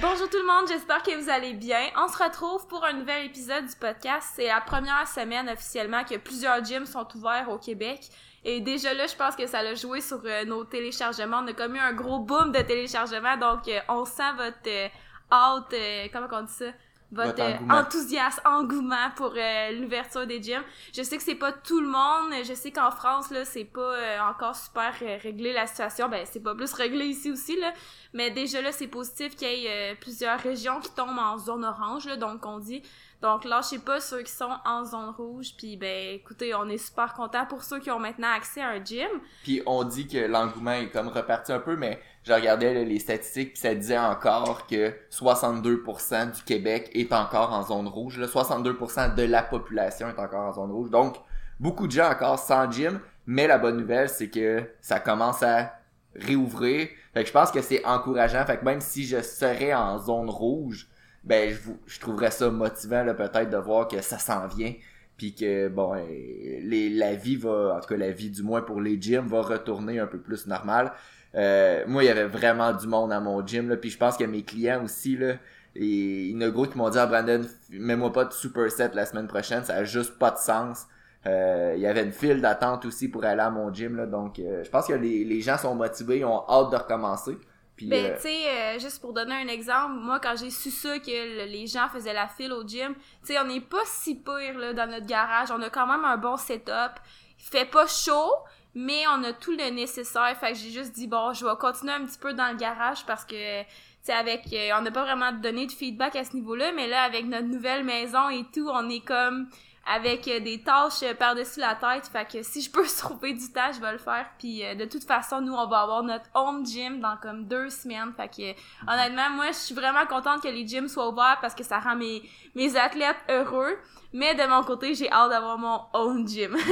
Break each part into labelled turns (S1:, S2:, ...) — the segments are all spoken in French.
S1: Bonjour tout le monde, j'espère que vous allez bien. On se retrouve pour un nouvel épisode du podcast. C'est la première semaine officiellement que plusieurs gyms sont ouverts au Québec. Et déjà là, je pense que ça a joué sur euh, nos téléchargements. On a comme eu un gros boom de téléchargements, donc euh, on sent votre euh, euh, comment on dit ça? Votre,
S2: Votre engouement.
S1: enthousiasme, engouement pour euh, l'ouverture des gyms. Je sais que c'est pas tout le monde. Je sais qu'en France, là, c'est pas euh, encore super euh, réglé la situation. Ben, c'est pas plus réglé ici aussi, là. Mais déjà là, c'est positif qu'il y ait euh, plusieurs régions qui tombent en zone orange, là, donc on dit. Donc lâchez pas ceux qui sont en zone rouge. Puis ben, écoutez, on est super content pour ceux qui ont maintenant accès à un gym.
S2: Puis on dit que l'engouement est comme reparti un peu, mais je regardais les statistiques, puis ça disait encore que 62% du Québec est encore en zone rouge. Là. 62% de la population est encore en zone rouge. Donc, beaucoup de gens encore sans gym, mais la bonne nouvelle, c'est que ça commence à réouvrir. Fait que je pense que c'est encourageant. Fait que même si je serais en zone rouge, ben je, vous- je trouverais ça motivant peut-être de voir que ça s'en vient puis que bon euh, les, la vie va en tout cas la vie du moins pour les gyms va retourner un peu plus normal. Euh, moi il y avait vraiment du monde à mon gym là puis je pense que mes clients aussi là et gros qui m'ont dit ah Brandon mets-moi pas de superset la semaine prochaine ça a juste pas de sens. Euh, il y avait une file d'attente aussi pour aller à mon gym là donc euh, je pense que les, les gens sont motivés ils ont hâte de recommencer puis
S1: Ben,
S2: euh,
S1: tu sais, euh, juste pour donner un exemple, moi, quand j'ai su ça, que le- les gens faisaient la file au gym, tu sais, on n'est pas si pire, là, dans notre garage. On a quand même un bon setup. Il fait pas chaud, mais on a tout le nécessaire. Fait que j'ai juste dit, bon, je vais continuer un petit peu dans le garage parce que, tu sais, avec, euh, on n'a pas vraiment donné de feedback à ce niveau-là, mais là, avec notre nouvelle maison et tout, on est comme avec euh, des tâches euh, par-dessus la tête. Fait que si je peux trouver du temps, je vais le faire. Puis euh, de toute façon, nous, on va avoir notre home gym dans comme deux semaines. Fait que honnêtement, moi, je suis vraiment contente que les gyms soient ouverts parce que ça rend mes, mes athlètes heureux. Mais de mon côté, j'ai hâte d'avoir mon home gym.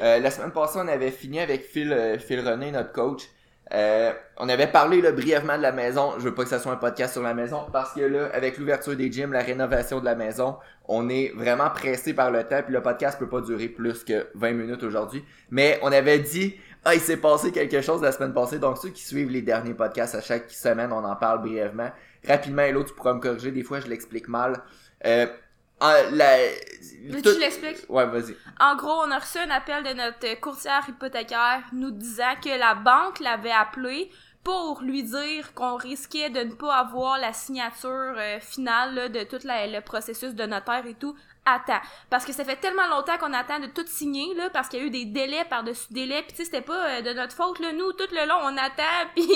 S2: Euh, la semaine passée, on avait fini avec Phil, euh, Phil René, notre coach. Euh, on avait parlé là, brièvement de la maison. Je veux pas que ça soit un podcast sur la maison parce que là, avec l'ouverture des gyms, la rénovation de la maison, on est vraiment pressé par le temps. Puis le podcast peut pas durer plus que 20 minutes aujourd'hui. Mais on avait dit, ah, il s'est passé quelque chose la semaine passée. Donc ceux qui suivent les derniers podcasts à chaque semaine, on en parle brièvement. Rapidement, et l'autre, tu pourras me corriger. Des fois, je l'explique mal. Euh, ah, la...
S1: Veux-tu
S2: tout-
S1: que je l'explique?
S2: Ouais, vas-y.
S1: En gros, on a reçu un appel de notre courtière hypothécaire nous disant que la banque l'avait appelé pour lui dire qu'on risquait de ne pas avoir la signature euh, finale là, de tout la- le processus de notaire et tout Parce que ça fait tellement longtemps qu'on attend de tout signer, là, parce qu'il y a eu des délais par-dessus délais, puis tu sais, c'était pas euh, de notre faute, là, nous, tout le long, on attend, puis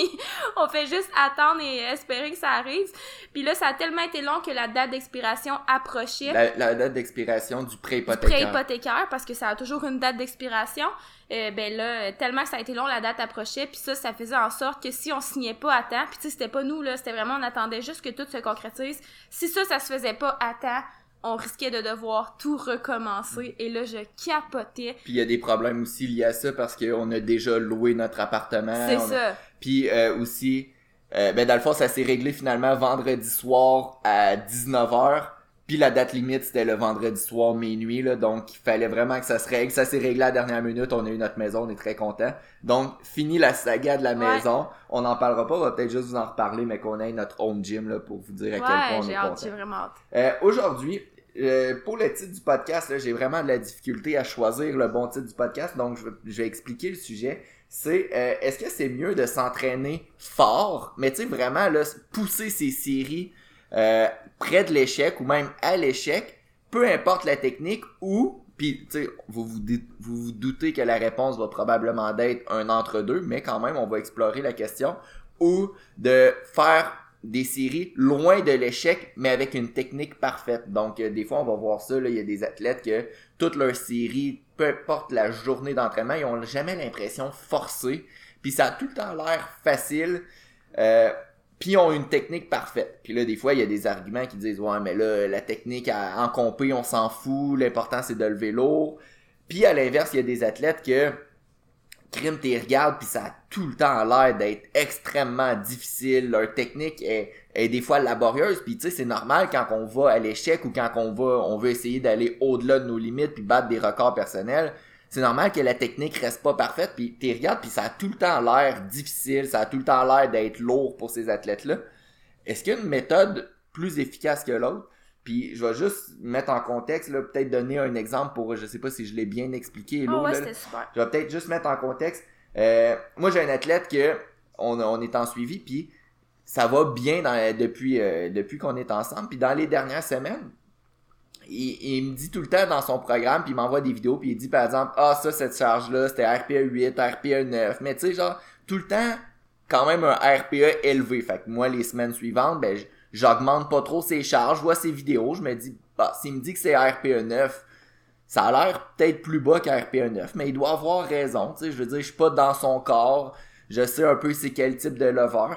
S1: on fait juste attendre et espérer que ça arrive. Puis là, ça a tellement été long que la date d'expiration approchait
S2: La, la date d'expiration du prêt
S1: prêt
S2: hypothécaire.
S1: hypothécaire parce que ça a toujours une date d'expiration. Euh, ben là, tellement que ça a été long, la date approchait, puis ça, ça faisait en sorte que si on signait pas à temps, puis tu sais, c'était pas nous, là, c'était vraiment, on attendait juste que tout se concrétise. Si ça, ça se faisait pas à temps, on risquait de devoir tout recommencer, et là, je capotais.
S2: Puis il y a des problèmes aussi liés à ça parce qu'on a déjà loué notre appartement.
S1: C'est
S2: On a-
S1: ça.
S2: Puis euh, aussi, euh, ben dans le fond, ça s'est réglé finalement vendredi soir à 19h. Puis la date limite, c'était le vendredi soir minuit. Là, donc, il fallait vraiment que ça se règle. Ça s'est réglé à la dernière minute. On a eu notre maison. On est très content. Donc, fini la saga de la
S1: Ouais.
S2: maison. On n'en parlera pas. On va peut-être juste vous en reparler, mais qu'on ait notre home gym là, pour vous dire à quel point on
S1: j'ai
S2: est
S1: hâte,
S2: content.
S1: j'ai vraiment hâte.
S2: Euh, Aujourd'hui, euh, pour le titre du podcast, j'ai vraiment de la difficulté à choisir le bon titre du podcast, donc je vais, je vais expliquer le sujet. C'est euh, est-ce que c'est mieux de s'entraîner fort, mais tu sais vraiment là, pousser ses séries euh, près de l'échec ou même à l'échec, peu importe la technique, ou puis tu sais vous vous, vous vous doutez que la réponse va probablement d'être un entre deux, mais quand même on va explorer la question, ou de faire des séries loin de l'échec, mais avec une technique parfaite. Donc, euh, des fois, on va voir ça, là, il y a des athlètes que toutes leurs séries, peu importe la journée d'entraînement, ils ont jamais l'impression forcée. Puis ça a tout le temps l'air facile. Euh, puis ils ont une technique parfaite. Puis là, des fois, il y a des arguments qui disent, ouais, mais là, la technique à- en compé, on s'en fout, l'important, c'est de lever lourd. Puis à l'inverse, il y a des athlètes que crime t'es regardes puis ça a tout le temps l'air d'être extrêmement difficile leur technique est, est des fois laborieuse puis tu sais c'est normal quand on va à l'échec ou quand on va on veut essayer d'aller au-delà de nos limites puis battre des records personnels c'est normal que la technique reste pas parfaite, puis tu regardes, puis ça a tout le temps l'air difficile, ça a tout le temps l'air d'être lourd pour ces athlètes-là. Est-ce qu'il y a une méthode plus efficace que l'autre? Puis je vais juste mettre en contexte, là, peut-être donner un exemple pour, je sais pas si je l'ai bien expliqué.
S1: Oh, ouais, c'était super.
S2: Je vais peut-être juste mettre en contexte. Euh, moi, j'ai un athlète que on, on est en suivi, puis ça va bien dans, depuis, euh, depuis qu'on est ensemble. Puis dans les dernières semaines, il, il me dit tout le temps dans son programme, puis il m'envoie des vidéos, puis il dit par exemple, ah ça, cette charge-là, c'était RPA 8, RPA 9. Mais tu sais, genre, tout le temps, quand même un RPA élevé. Fait que moi, les semaines suivantes, ben, j- j'augmente pas trop ses charges, je vois ses vidéos, je me dis, bah, s'il me dit que c'est RPA 9, ça a l'air peut-être plus bas qu'RPA 9, mais il doit avoir raison, tu sais, je veux dire, je suis pas dans son corps, je sais un peu c'est quel type de lover.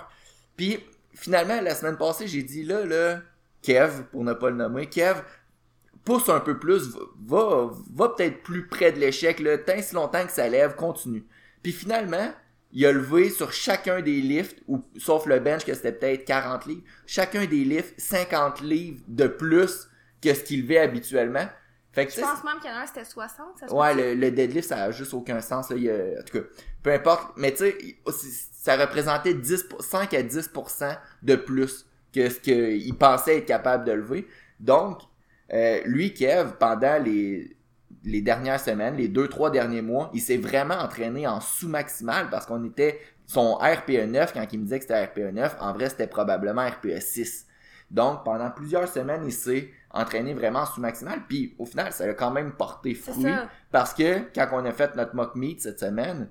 S2: Puis, finalement, la semaine passée, j'ai dit, là, là, Kev, pour ne pas le nommer, Kev, pousse un peu plus, va, va peut-être plus près de l'échec, là, tant si longtemps que ça lève, continue. Puis finalement, il a levé sur chacun des lifts, ou, sauf le bench que c'était peut-être 40 livres, chacun des lifts 50 livres de plus que ce qu'il levait habituellement. Fait que
S1: Je pense même qu'il y en a un, c'était 60. Ça
S2: Ouais, le, le deadlift, ça a juste aucun sens. Là. Il en tout cas, peu importe. Mais tu sais, ça représentait 10, pour- 5 à 10% de plus que ce qu'il pensait être capable de lever. Donc, euh, lui, Kev, pendant les, les dernières semaines, les 2-3 derniers mois, il s'est vraiment entraîné en sous-maximal parce qu'on était son RPE 9, quand il me disait que c'était RPE 9, en vrai, c'était probablement RPE 6. Donc, pendant plusieurs semaines, il s'est entraîné vraiment en sous-maximal. Puis, au final, ça a quand même porté fruit. Parce que quand on a fait notre mock meet cette semaine,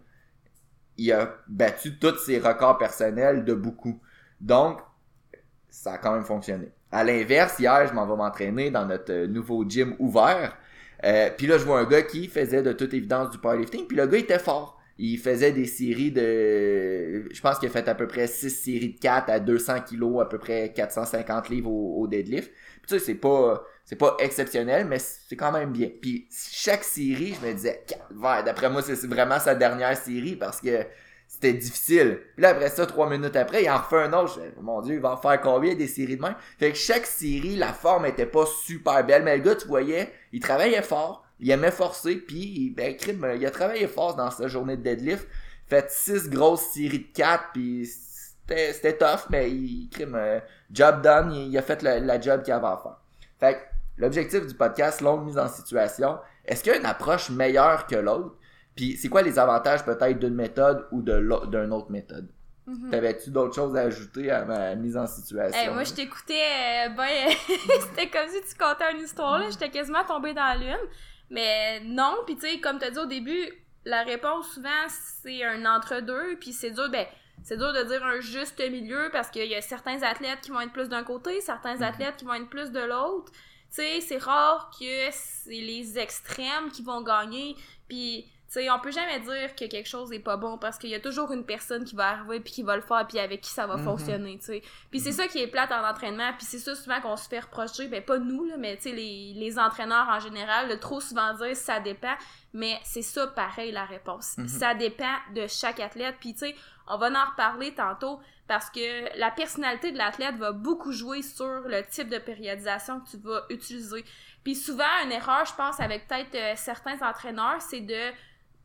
S2: il a battu tous ses records personnels de beaucoup. Donc, ça a quand même fonctionné. À l'inverse, hier, je m'en vais m'entraîner dans notre euh, nouveau gym ouvert. Euh, puis là, je vois un gars qui faisait de toute évidence du powerlifting. Puis le gars était fort. Il faisait des séries de... Je pense qu'il a fait à peu près 6 séries de 4 à 200 kilos, à peu près 450 livres au, deadlift. Puis tu sais, c'est pas c'est pas exceptionnel, mais c'est quand même bien. Puis chaque série, je me disais, d'après moi, c'est vraiment sa dernière série parce que c'était difficile. Puis là, après ça, trois minutes après, il en refait un autre. Mon Dieu, il va en faire combien des séries de même? Fait que chaque série, la forme était pas super belle, mais le gars, tu voyais, il travaillait fort, il aimait forcer, puis ben, crime, il a travaillé fort dans sa journée de deadlift. Fait six grosses séries de 4, puis c'était tough, mais il, crime, euh, job done, il, a fait la job qu'il avait à faire. Fait que l'objectif du podcast, longue mise en situation, est-ce qu'il y a une approche meilleure que l'autre? Puis c'est quoi les avantages peut-être d'une méthode ou d'une autre méthode?
S1: Mhm.
S2: T'avais-tu d'autres choses à ajouter à ma mise en situation?
S1: Hey, moi, je t'écoutais, euh, ben, c'était comme si tu contais une histoire, là. J'étais quasiment tombée dans la lune. Mais non, puis tu sais, comme t'as dit au début, la réponse, souvent, c'est un entre-deux, puis c'est dur, ben, c'est dur de dire un juste milieu parce qu'il y a certains athlètes qui vont être plus d'un côté, certains athlètes qui vont être plus de l'autre. Tu sais, c'est rare que c'est les extrêmes qui vont gagner, puis sais, on peut jamais dire que quelque chose est pas bon parce qu'il y a toujours une personne qui va arriver puis qui va le faire puis avec qui ça va
S2: Mhm.
S1: fonctionner, tu sais. Puis c'est ça qui est plate en entraînement, puis c'est ça souvent qu'on se fait reprocher, ben pas nous là, mais tu sais les, les entraîneurs en général, de trop souvent dire ça dépend, mais c'est ça pareil la réponse.
S2: Mhm.
S1: Ça dépend de chaque athlète, puis tu sais, on va en reparler tantôt parce que la personnalité de l'athlète va beaucoup jouer sur le type de périodisation que tu vas utiliser. Puis souvent une erreur, je pense avec peut-être euh, certains entraîneurs, c'est de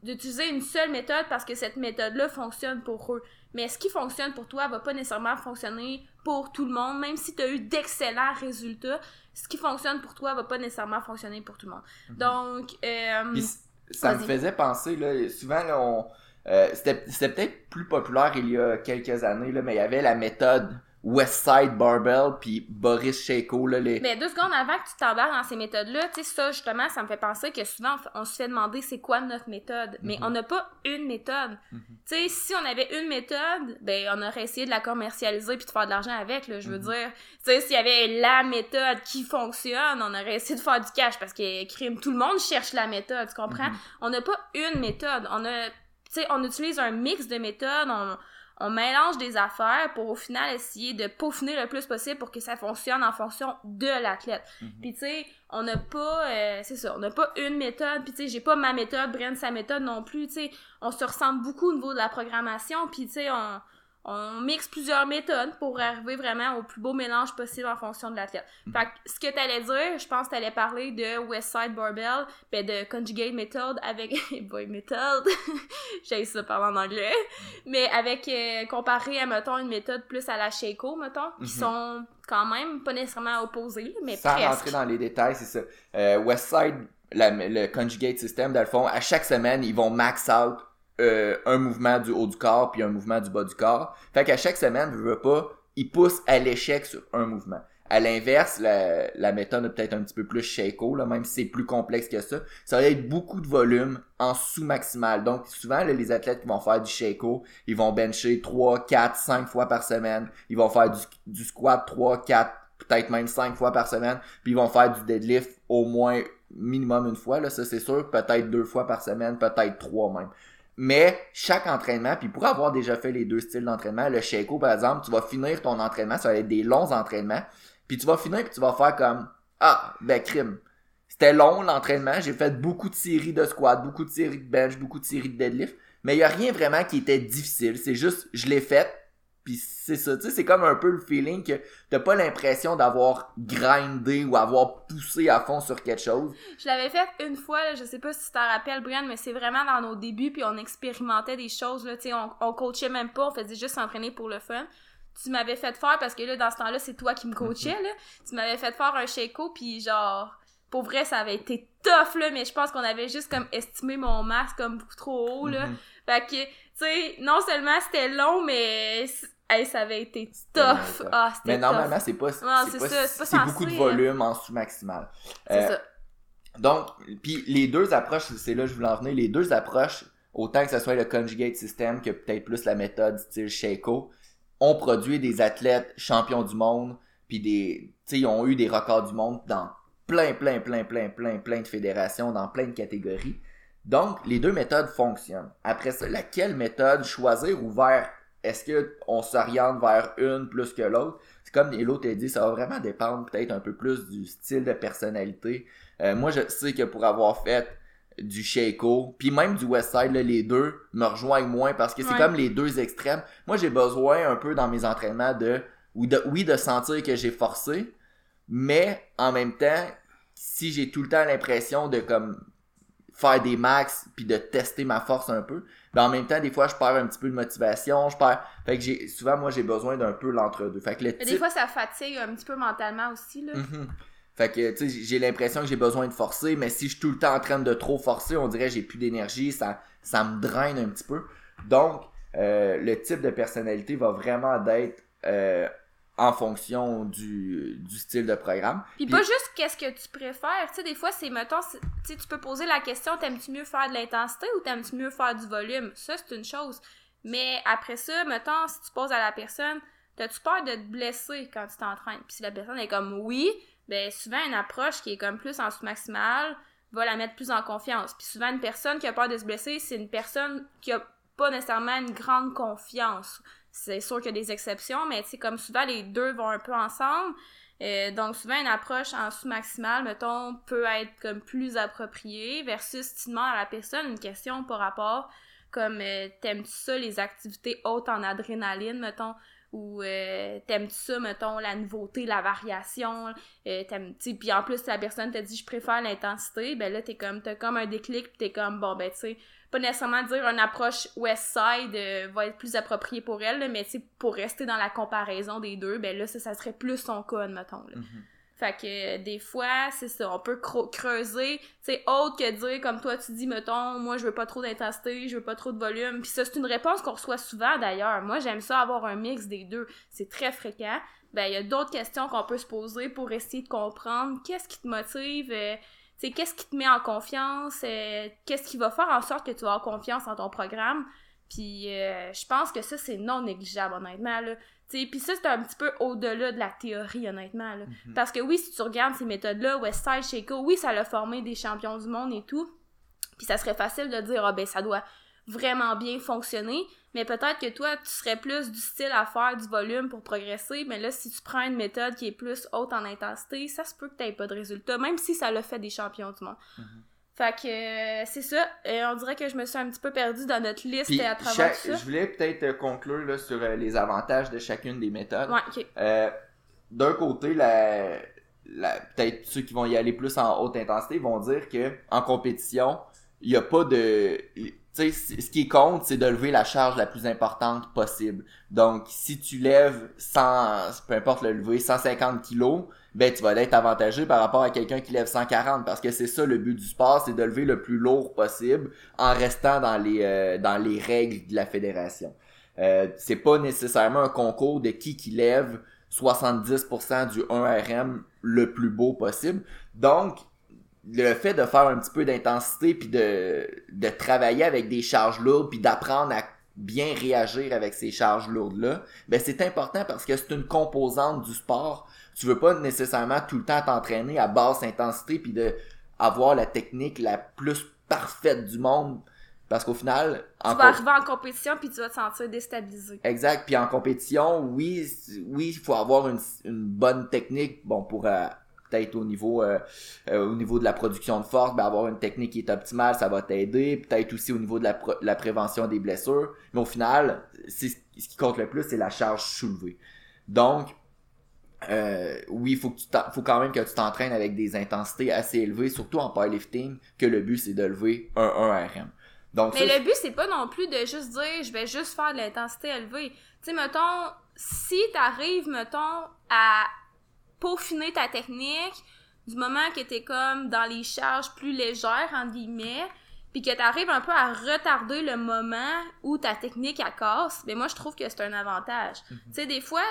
S1: d'utiliser une seule méthode parce que cette méthode-là fonctionne pour eux. Mais ce qui fonctionne pour toi? Va pas nécessairement fonctionner pour tout le monde, même si tu as eu d'excellents résultats, ce qui fonctionne pour toi va pas nécessairement fonctionner pour tout le monde. Donc, euh,
S2: Mhm. Puis c- ça me faisait penser, là, souvent, là, on, euh, c'était c'était peut-être plus populaire il y a quelques années, là, mais il y avait la méthode Westside Barbell, puis Boris Shako, là, les...
S1: Mais deux secondes avant que tu t'embarques dans ces méthodes-là, tu sais, ça, justement, ça me fait penser que souvent, on se fait demander c'est quoi notre méthode. Mais
S2: Mhm.
S1: on n'a pas une méthode.
S2: Mhm.
S1: Tu sais, si on avait une méthode, ben, on aurait essayé de la commercialiser puis de faire de l'argent avec, là, je veux
S2: Mhm.
S1: dire. Tu sais, s'il y avait la méthode qui fonctionne, on aurait essayé de faire du cash parce que, crime, tout le monde cherche la méthode, tu comprends? On n'a pas une méthode. On a, tu sais, on utilise un mix de méthodes, on, on mélange des affaires pour au final essayer de peaufiner le plus possible pour que ça fonctionne en fonction de l'athlète.
S2: Mhm.
S1: Puis tu sais, on n'a pas, euh, c'est ça, on n'a pas une méthode. Puis tu sais, j'ai pas ma méthode, Bren sa méthode non plus. Tu sais, on se ressemble beaucoup au niveau de la programmation. Puis tu sais, on, on mixe plusieurs méthodes pour arriver vraiment au plus beau mélange possible en fonction de l'athlète.
S2: Mm.
S1: Fait que ce que t'allais dire, je pense que t'allais parler de Westside Barbell, ben de Conjugate Method avec Boy Method, j'ai ça parler en anglais, mais avec euh, comparé à mettons une méthode plus à la Shaco mettons, qui
S2: Mhm.
S1: sont quand même pas nécessairement opposés, mais
S2: Sans
S1: presque.
S2: rentrer dans les détails, c'est ça. Euh, Westside, le conjugate system, dans le fond, à chaque semaine, ils vont max out euh, un mouvement du haut du corps puis un mouvement du bas du corps. Fait qu'à chaque semaine, je veux pas, ils poussent à l'échec sur un mouvement. À l'inverse, la, méthode est peut-être un petit peu plus shako, là, même si c'est plus complexe que ça. Ça va être beaucoup de volume en sous-maximal. Donc, souvent, les athlètes qui vont faire du shako, ils vont bencher 3, 4, 5 fois par semaine. Ils vont faire du, du squat 3, 4, peut-être même 5 fois par semaine. Puis ils vont faire du deadlift au moins minimum une fois, là, ça c'est sûr. Peut-être deux fois par semaine, peut-être trois même. Mais chaque entraînement, puis pour avoir déjà fait les deux styles d'entraînement, le Shako par exemple, tu vas finir ton entraînement, ça va être des longs entraînements, puis tu vas finir puis tu vas faire comme ah ben crime. C'était long l'entraînement, j'ai fait beaucoup de séries de squat, beaucoup de séries de bench, beaucoup de séries de deadlift, mais il y a rien vraiment qui était difficile, c'est juste je l'ai fait puis c'est ça, tu sais, c'est comme un peu le feeling que t'as pas l'impression d'avoir grindé ou avoir poussé à fond sur quelque chose.
S1: Je l'avais fait une fois, là, je sais pas si tu t'en rappelles, Brian, mais c'est vraiment dans nos débuts, puis on expérimentait des choses, là, tu sais, on, on coachait même pas, on faisait juste s'entraîner pour le fun. Tu m'avais fait faire, parce que là, dans ce temps-là, c'est toi qui me coachais, là, tu m'avais fait faire un shako, puis genre, pour vrai, ça avait été tough, là, mais je pense qu'on avait juste comme estimé mon max comme beaucoup trop haut, là.
S2: Mhm.
S1: Fait que, tu sais, non seulement c'était long, mais hey, ça avait été tough. Ah,
S2: Mais
S1: c'était
S2: normalement, c'est pas,
S1: Ouais,
S2: c'est
S1: c'est
S2: pas,
S1: ça, c'est pas
S2: c'est
S1: censé,
S2: beaucoup de volume en sous-maximal.
S1: C'est
S2: Euh,
S1: ça.
S2: Donc, puis les deux approches, c'est là que je voulais en venir, les deux approches, autant que ce soit le conjugate system que peut-être plus la méthode style Shako, ont produit des athlètes champions du monde, puis des, tu sais, ils ont eu des records du monde dans plein, plein, plein, plein, plein, plein de fédérations, dans plein de catégories. Donc, les deux méthodes fonctionnent. Après ça, laquelle méthode choisir ou vers, est-ce que on s'oriente vers une plus que l'autre? C'est comme l'autre a dit, ça va vraiment dépendre peut-être un peu plus du style de personnalité. Euh, moi, je sais que pour avoir fait du Shako, puis même du Westside, là, les deux me rejoignent moins parce que c'est
S1: Ouais.
S2: comme les deux extrêmes. Moi, j'ai besoin un peu dans mes entraînements de, oui, de, oui, de sentir que j'ai forcé, mais en même temps, si j'ai tout le temps l'impression de comme faire des max puis de tester ma force un peu, ben en même temps des fois je perds un petit peu de motivation, je perds fait que j'ai souvent moi j'ai besoin d'un peu l'entre-deux. Fait que le
S1: Mais
S2: type
S1: des fois, ça fatigue un petit peu mentalement aussi, là.
S2: Mhm. Fait que, tu sais, j'ai l'impression que j'ai besoin de forcer, mais si je suis tout le temps en train de trop forcer, on dirait que j'ai plus d'énergie, ça, ça me draine un petit peu. Donc, euh, le type de personnalité va vraiment d'être euh, en fonction du, du style de programme.
S1: Puis
S2: Puis-
S1: pas juste qu'est-ce que tu préfères. Tu sais, des fois, c'est, mettons, tu peux poser la question, t'aimes-tu mieux faire de l'intensité ou t'aimes-tu mieux faire du volume? Ça, c'est une chose. Mais après ça, mettons, si tu poses à la personne, t'as-tu peur de te blesser quand tu t'entraînes? Puis si la personne est comme oui, ben souvent, une approche qui est comme plus en sous-maximal va la mettre plus en confiance. Puis souvent, une personne qui a peur de se blesser, c'est une personne qui a pas nécessairement une grande confiance. C'est sûr qu'il y a des exceptions, mais tu sais, comme souvent, les deux vont un peu ensemble. Euh, donc souvent une approche en sous-maximal, mettons, peut être comme plus appropriée versus si tu demandes à la personne une question par rapport comme euh, t'aimes-tu ça les activités hautes en adrénaline, mettons, ou euh, t'aimes-tu ça, mettons, la nouveauté, la variation, t'aimes, tu puis en plus la personne te dit je préfère l'intensité, ben là t'es comme, t'as comme un déclic, pis t'es comme, bon ben tu sais, pas nécessairement dire une approche west side euh, va être plus appropriée pour elle, là, mais pour rester dans la comparaison des deux, ben là ça, ça serait plus son cas, mettons. Là.
S2: Mhm.
S1: Fait que euh, des fois, c'est ça, on peut creuser, tu sais, autre que dire, comme toi tu dis, mettons, moi je veux pas trop d'intensité, je veux pas trop de volume. Puis ça, c'est une réponse qu'on reçoit souvent d'ailleurs. Moi, j'aime ça avoir un mix des deux. C'est très fréquent. Ben, il y a d'autres questions qu'on peut se poser pour essayer de comprendre qu'est-ce qui te motive, euh, sais, qu'est-ce qui te met en confiance, euh, qu'est-ce qui va faire en sorte que tu vas avoir confiance en ton programme? Puis euh, je pense que ça, c'est non négligeable, honnêtement, là. Tu sais, Puis ça, c'est un petit peu au-delà de la théorie, honnêtement. Là.
S2: Mhm.
S1: Parce que oui, si tu regardes ces méthodes-là, Westside, Shako, oui, ça l'a formé des champions du monde et tout. Puis ça serait facile de dire, ah ben ça doit vraiment bien fonctionner. Mais peut-être que toi, tu serais plus du style à faire du volume pour progresser. Mais là, si tu prends une méthode qui est plus haute en intensité, ça se peut que tu pas de résultat, même si ça l'a fait des champions du monde.
S2: Mhm.
S1: Fait que euh, c'est ça. Et on dirait que je me suis un petit peu perdue dans notre liste
S2: Puis,
S1: à travers
S2: chaque-
S1: ça.
S2: je voulais peut-être euh, conclure là, sur euh, les avantages de chacune des méthodes.
S1: Ouais.
S2: Euh, D'un côté, la, la- peut-être ceux qui vont y aller plus en haute intensité vont dire que en compétition, il n'y a pas de... Sais, ce qui compte, c'est de lever la charge la plus importante possible. Donc, si tu lèves 100, peu importe le lever, 150 kilos, ben tu vas être avantagé par rapport à quelqu'un qui lève 140 parce que c'est ça le but du sport, c'est de lever le plus lourd possible en restant dans les euh, dans les règles de la fédération. Euh, c'est pas nécessairement un concours de qui qui lève 70% du 1RM le plus beau possible. Donc le fait de faire un petit peu d'intensité puis de de travailler avec des charges lourdes puis d'apprendre à bien réagir avec ces charges lourdes là, ben c'est important parce que c'est une composante du sport. Tu veux pas nécessairement tout le temps t'entraîner à basse intensité puis de avoir la technique la plus parfaite du monde parce qu'au final
S1: Tu
S2: en
S1: vas arriver en compétition puis tu vas te sentir déstabilisé.
S2: Exact. Puis en compétition, oui, oui, il faut avoir une, une bonne technique. Bon, pour euh, peut-être au niveau euh, euh, au niveau de la production de force, ben, avoir une technique qui est optimale, ça va t'aider. Peut-être aussi au niveau de la, prévention des blessures. Mais au final, ce qui compte le plus, c'est la charge soulevée. Donc, euh, oui, il faut, que tu t'en- faut quand même que tu t'entraînes avec des intensités assez élevées, surtout en powerlifting, que le but c'est de lever un 1 RM. Donc,
S1: Mais
S2: ça,
S1: le but, c'est pas non plus de juste dire je vais juste faire de l'intensité élevée. Tu sais, mettons, si t'arrives, mettons, à peaufiner ta technique du moment que t'es comme dans les charges plus légères, en guillemets, puis que t'arrives un peu à retarder le moment où ta technique elle casse, ben moi je trouve que c'est un avantage. Tu sais, des fois,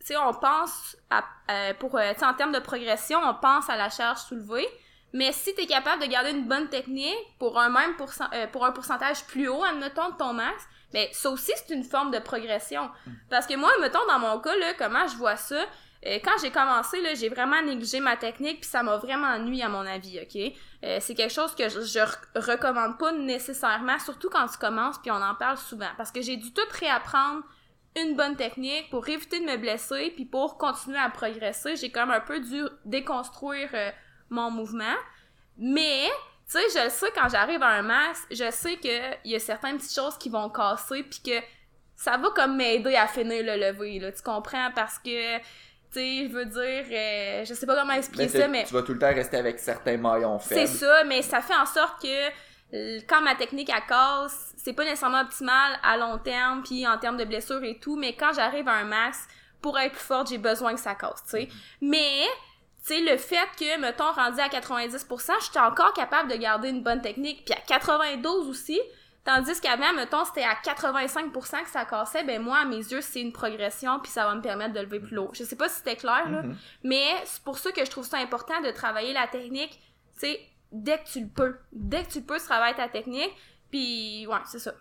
S1: tu sais, on pense à, euh, pour, euh, tu sais, en termes de progression, on pense à la charge soulevée, mais si tu es capable de garder une bonne technique pour un même pourcent, euh, pour un pourcentage plus haut, admettons, de ton max, ben ça aussi c'est une forme de progression. Parce que moi, mettons, dans mon cas, là, comment je vois ça, euh, quand j'ai commencé, j'ai vraiment négligé ma technique, puis ça m'a vraiment nuit à mon avis, ok? Euh, c'est quelque chose que je, je re- recommande pas nécessairement, surtout quand tu commences, puis on en parle souvent. Parce que j'ai dû tout réapprendre une bonne technique pour éviter de me blesser, puis pour continuer à progresser. J'ai même un peu dû déconstruire euh, mon mouvement. Mais, tu sais, je le sais quand j'arrive à un max, je sais qu'il y a certaines petites choses qui vont casser, puis que ça va comme m'aider à finir le lever, là, tu comprends? Parce que, tu sais, je veux dire, euh, je sais pas comment expliquer
S2: ben,
S1: ça, mais
S2: tu vas tout le temps rester avec certains maillons faibles.
S1: c'est ça, mais ça fait en sorte que quand ma technique à casse, c'est pas nécessairement optimal à long terme, puis en termes de blessures et tout, mais quand j'arrive à un max, pour être plus forte, j'ai besoin que ça casse, tu sais. Mais, tu sais, le fait que, mettons, rendu à 90%, j'étais encore capable de garder une bonne technique, puis à 92 aussi, tandis qu'avant, mettons, c'était à 85% que ça cassait, ben moi, à mes yeux, c'est une progression, puis ça va me permettre de lever plus lourd. Je sais pas si c'était clair, là,
S2: Mhm.
S1: mais c'est pour ça que je trouve ça important de travailler la technique, tu sais, dès que tu le peux. Dès que tu le peux, tu travailles ta technique, puis ouais, c'est ça.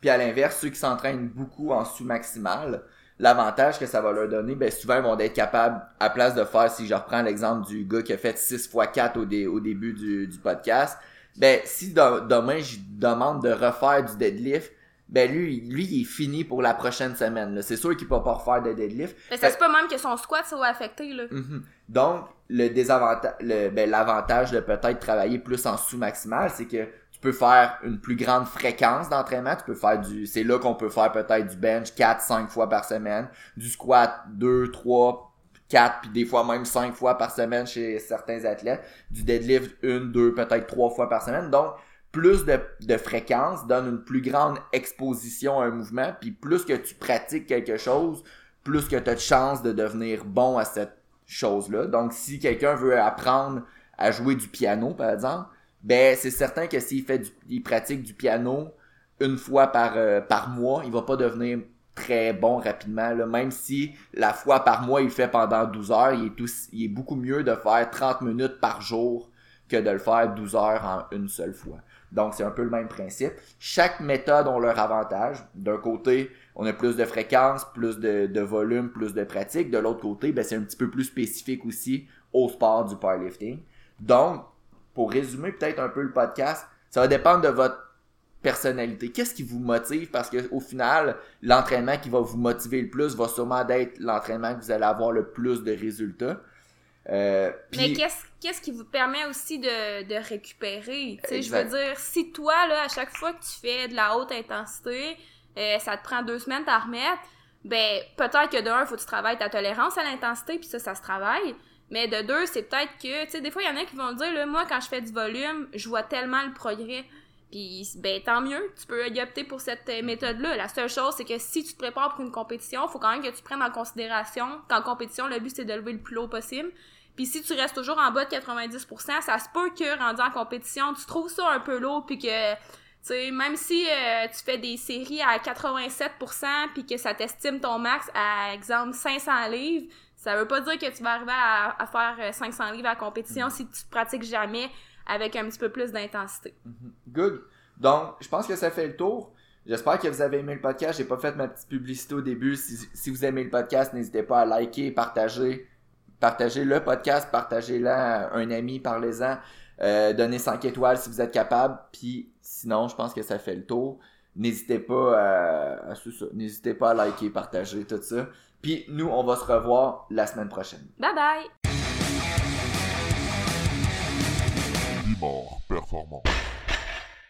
S2: Puis à l'inverse, ceux qui s'entraînent beaucoup en sous-maximal, l'avantage que ça va leur donner, ben souvent ils vont être capables, à place de faire, si je reprends l'exemple du gars qui a fait 6 x 4 au, dé- au début du, du podcast, ben si de- demain je demande de refaire du deadlift, ben lui, lui il est fini pour la prochaine semaine. là. C'est sûr qu'il peut pas refaire de deadlift.
S1: Mais ça se peut même que son squat soit affecté, là.
S2: Mhm. Donc, le désavantage, le, ben, l'avantage de peut-être travailler plus en sous-maximal, c'est que tu peux faire une plus grande fréquence d'entraînement. Tu peux faire du, c'est là qu'on peut faire peut-être du bench 4, 5 fois par semaine, du squat 2, 3, 4, puis des fois même 5 fois par semaine chez certains athlètes, du deadlift 1, 2, peut-être 3 fois par semaine. Donc, plus de, de fréquence donne une plus grande exposition à un mouvement, puis plus que tu pratiques quelque chose, plus que tu as de chances de devenir bon à cette chose-là. Donc, si quelqu'un veut apprendre à jouer du piano, par exemple, ben c'est certain que s'il fait du, il pratique du piano une fois par, euh, par mois, il va pas devenir très bon rapidement. Là. Même si la fois par mois, il fait pendant 12 heures, il est, beaucoup mieux de faire 30 minutes par jour que de le faire 12 heures en une seule fois. Donc, c'est un peu le même principe. Chaque méthode ont leur avantage. D'un côté, on a plus de fréquence, plus de, de volume, plus de pratique. De l'autre côté, ben, c'est un petit peu plus spécifique aussi au sport du powerlifting. Donc, pour résumer peut-être un peu le podcast, ça va dépendre de votre personnalité. Qu'est-ce qui vous motive? Parce que au final, l'entraînement qui va vous motiver le plus va sûrement être l'entraînement que vous allez avoir le plus de résultats. Euh,
S1: Mais qu'est-ce qu'est-ce qui vous permet aussi de, de récupérer? Je veux dire, si toi, là, à chaque fois que tu fais de la haute intensité, euh, ça te prend deux semaines à remettre, ben, peut-être que de un, faut que tu travailles ta tolérance à l'intensité, puis ça, ça se travaille. Mais de deux, c'est peut-être que, tu sais, des fois, il y en a qui vont dire, là, moi, quand je fais du volume, je vois tellement le progrès. Puis, ben, tant mieux, tu peux y opter pour cette euh, méthode-là. La seule chose, c'est que si tu te prépares pour une compétition, faut quand même que tu prennes en considération qu'en compétition, le but, c'est de lever le plus haut possible. Puis si tu restes toujours en bas de 90%, ça se peut que, rendu en compétition, tu trouves ça un peu lourd, puis que, tu sais, même si euh, tu fais des séries à 87%, puis que ça t'estime ton max à, exemple, 500 livres, ça veut pas dire que tu vas arriver à, à faire euh, 500 livres à la compétition si tu pratiques jamais avec un petit peu plus d'intensité.
S2: Mhm. Good. Donc, je pense que ça fait le tour. J'espère que vous avez aimé le podcast. J'ai pas fait ma petite publicité au début. Si, si vous aimez le podcast, n'hésitez pas à liker, partager. Partagez le podcast, partagez-le à un ami, parlez-en. Euh, donnez 5 étoiles si vous êtes capable. Puis sinon, je pense que ça fait le tour. N'hésitez pas à, à-. N'hésitez pas à liker, partager, tout ça. Puis nous, on va se revoir la semaine prochaine.
S1: Bye bye!
S3: Bimor performant.